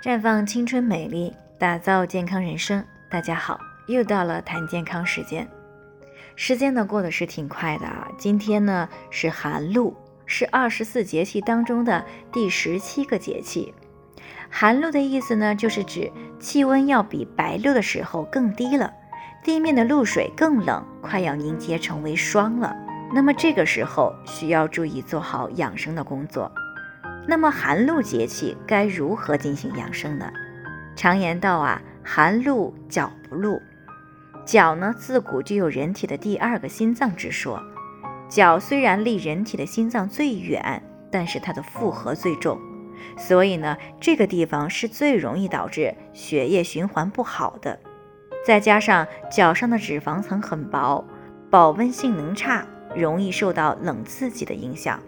绽放青春美丽，打造健康人生。大家好，又到了谈健康时间。时间呢过得是挺快的啊。今天呢是寒露，是二十四节气当中的第十七个节气。寒露的意思呢，就是指气温要比白露的时候更低了，地面的露水更冷，快要凝结成为霜了。那么这个时候需要注意做好养生的工作。那么寒露节气该如何进行养生呢？常言道啊，寒露脚不露。脚呢，自古就有人体的第二个心脏之说。脚虽然离人体的心脏最远，但是它的负荷最重，所以呢，这个地方是最容易导致血液循环不好的。再加上脚上的脂肪层很薄，保温性能差，容易受到冷刺激的影响。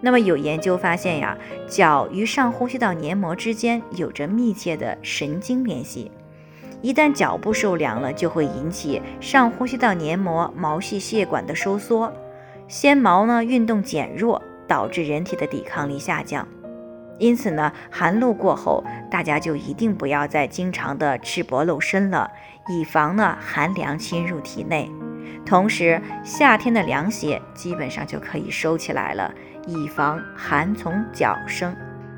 那么有研究发现呀，脚与上呼吸道黏膜之间有着密切的神经联系。一旦脚部受凉了，就会引起上呼吸道黏膜毛细血管的收缩，纤毛呢运动减弱，导致人体的抵抗力下降。因此呢，寒露过后，大家就一定不要再经常的赤膊露身了，以防呢寒凉侵入体内。同时，夏天的凉鞋基本上就可以收起来了。以防寒从脚生，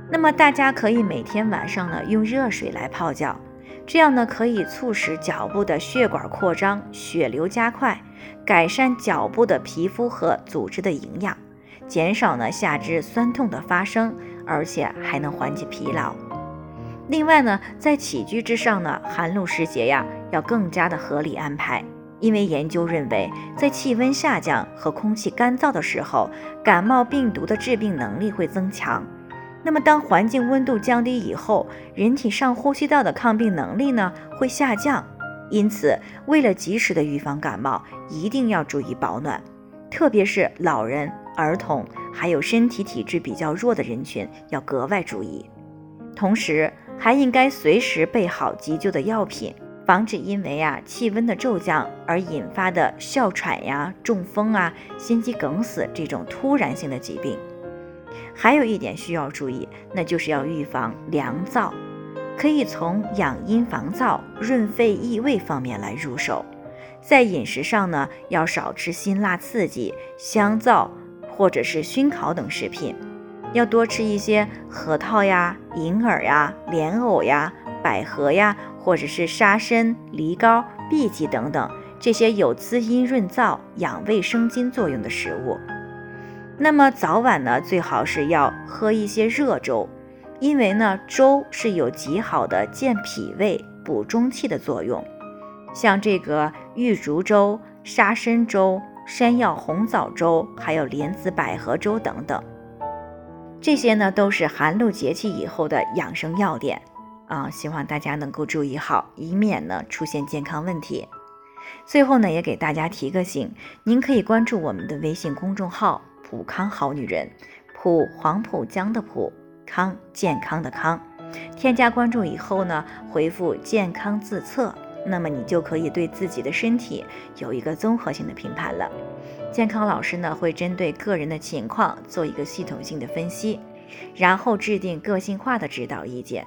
那么大家可以每天晚上呢用热水来泡脚，这样呢可以促使脚部的血管扩张，血流加快，改善脚部的皮肤和组织的营养，减少呢下肢酸痛的发生，而且还能缓解疲劳。另外呢，在起居之上呢，寒露时节呀要更加的合理安排。因为研究认为，在气温下降和空气干燥的时候，感冒病毒的致病能力会增强。那么，当环境温度降低以后，人体上呼吸道的抗病能力呢会下降。因此，为了及时的预防感冒，一定要注意保暖，特别是老人、儿童，还有身体体质比较弱的人群要格外注意。同时，还应该随时备好急救的药品。防止因为啊气温的骤降而引发的哮喘呀、中风啊、心肌梗死这种突然性的疾病。还有一点需要注意，那就是要预防凉燥，可以从养阴防燥、润肺益胃方面来入手。在饮食上呢，要少吃辛辣刺激、香皂或者是熏烤等食品，要多吃一些核桃呀、银耳呀、莲藕呀、百合呀。或者是沙参、梨膏、荸荠等等这些有滋阴润燥、养胃生津作用的食物。那么早晚呢，最好是要喝一些热粥，因为呢，粥是有极好的健脾胃、补中气的作用。像这个玉竹粥、沙参粥、山药红枣粥，还有莲子百合粥等等，这些呢都是寒露节气以后的养生要点。啊，希望大家能够注意好，以免呢出现健康问题。最后呢，也给大家提个醒，您可以关注我们的微信公众号“普康好女人”，普黄浦江的普康健康的康。添加关注以后呢，回复“健康自测”，那么你就可以对自己的身体有一个综合性的评判了。健康老师呢，会针对个人的情况做一个系统性的分析，然后制定个性化的指导意见。